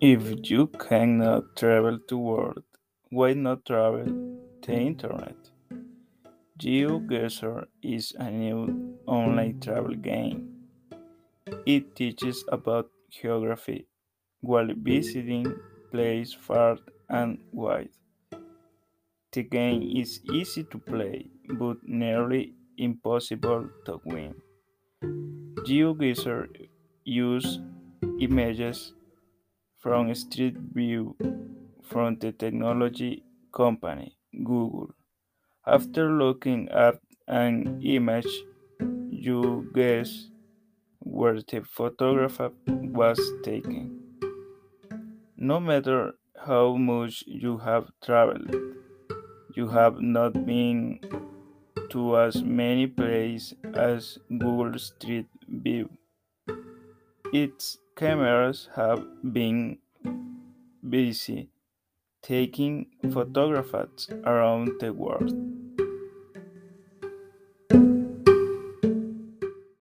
If you cannot travel to world, why not travel the internet? GeoGuessr is a new online travel game. It teaches about geography while visiting places far and wide. The game is easy to play, but nearly impossible to win. GeoGuessr uses images from Street View from the technology company Google. After looking at an image, you guess where the photograph was taken. No matter how much you have traveled, you have not been to as many places as Google Street View. Its cameras have been busy taking photographs around the world.